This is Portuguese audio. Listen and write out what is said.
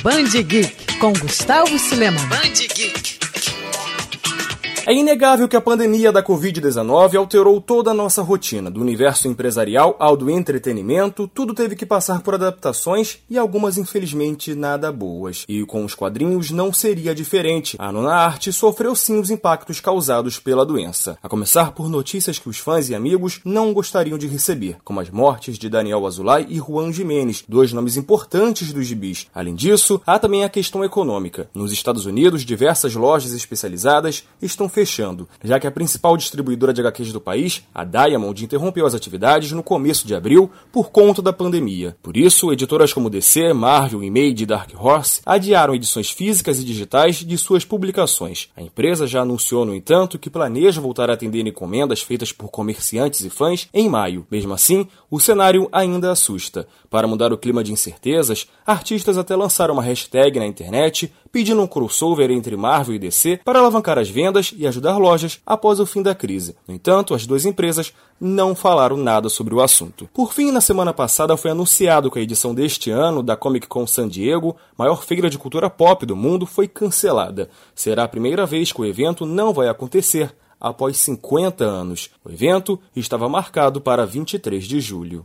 Band Geek com Gustavo Silema. Band Geek. É inegável que a pandemia da Covid-19 alterou toda a nossa rotina, do universo empresarial ao do entretenimento, tudo teve que passar por adaptações e algumas, infelizmente, nada boas. E com os quadrinhos não seria diferente. A nona arte sofreu sim os impactos causados pela doença. A começar por notícias que os fãs e amigos não gostariam de receber, como as mortes de Daniel Azulay e Juan Jimenez, dois nomes importantes dos gibis. Além disso, há também a questão econômica. Nos Estados Unidos, diversas lojas especializadas estão fechando, já que a principal distribuidora de HQs do país, a Diamond, interrompeu as atividades no começo de abril por conta da pandemia. Por isso, editoras como DC, Marvel, Image e Dark Horse adiaram edições físicas e digitais de suas publicações. A empresa já anunciou, no entanto, que planeja voltar a atender encomendas feitas por comerciantes e fãs em maio. Mesmo assim, o cenário ainda assusta. Para mudar o clima de incertezas, artistas até lançaram uma hashtag na internet pedindo um crossover entre Marvel e DC para alavancar as vendas e ajudar lojas após o fim da crise. No entanto, as duas empresas não falaram nada sobre o assunto. Por fim, na semana passada foi anunciado que a edição deste ano da Comic Con San Diego, maior feira de cultura pop do mundo, foi cancelada. Será a primeira vez que o evento não vai acontecer após 50 anos. O evento estava marcado para 23 de julho.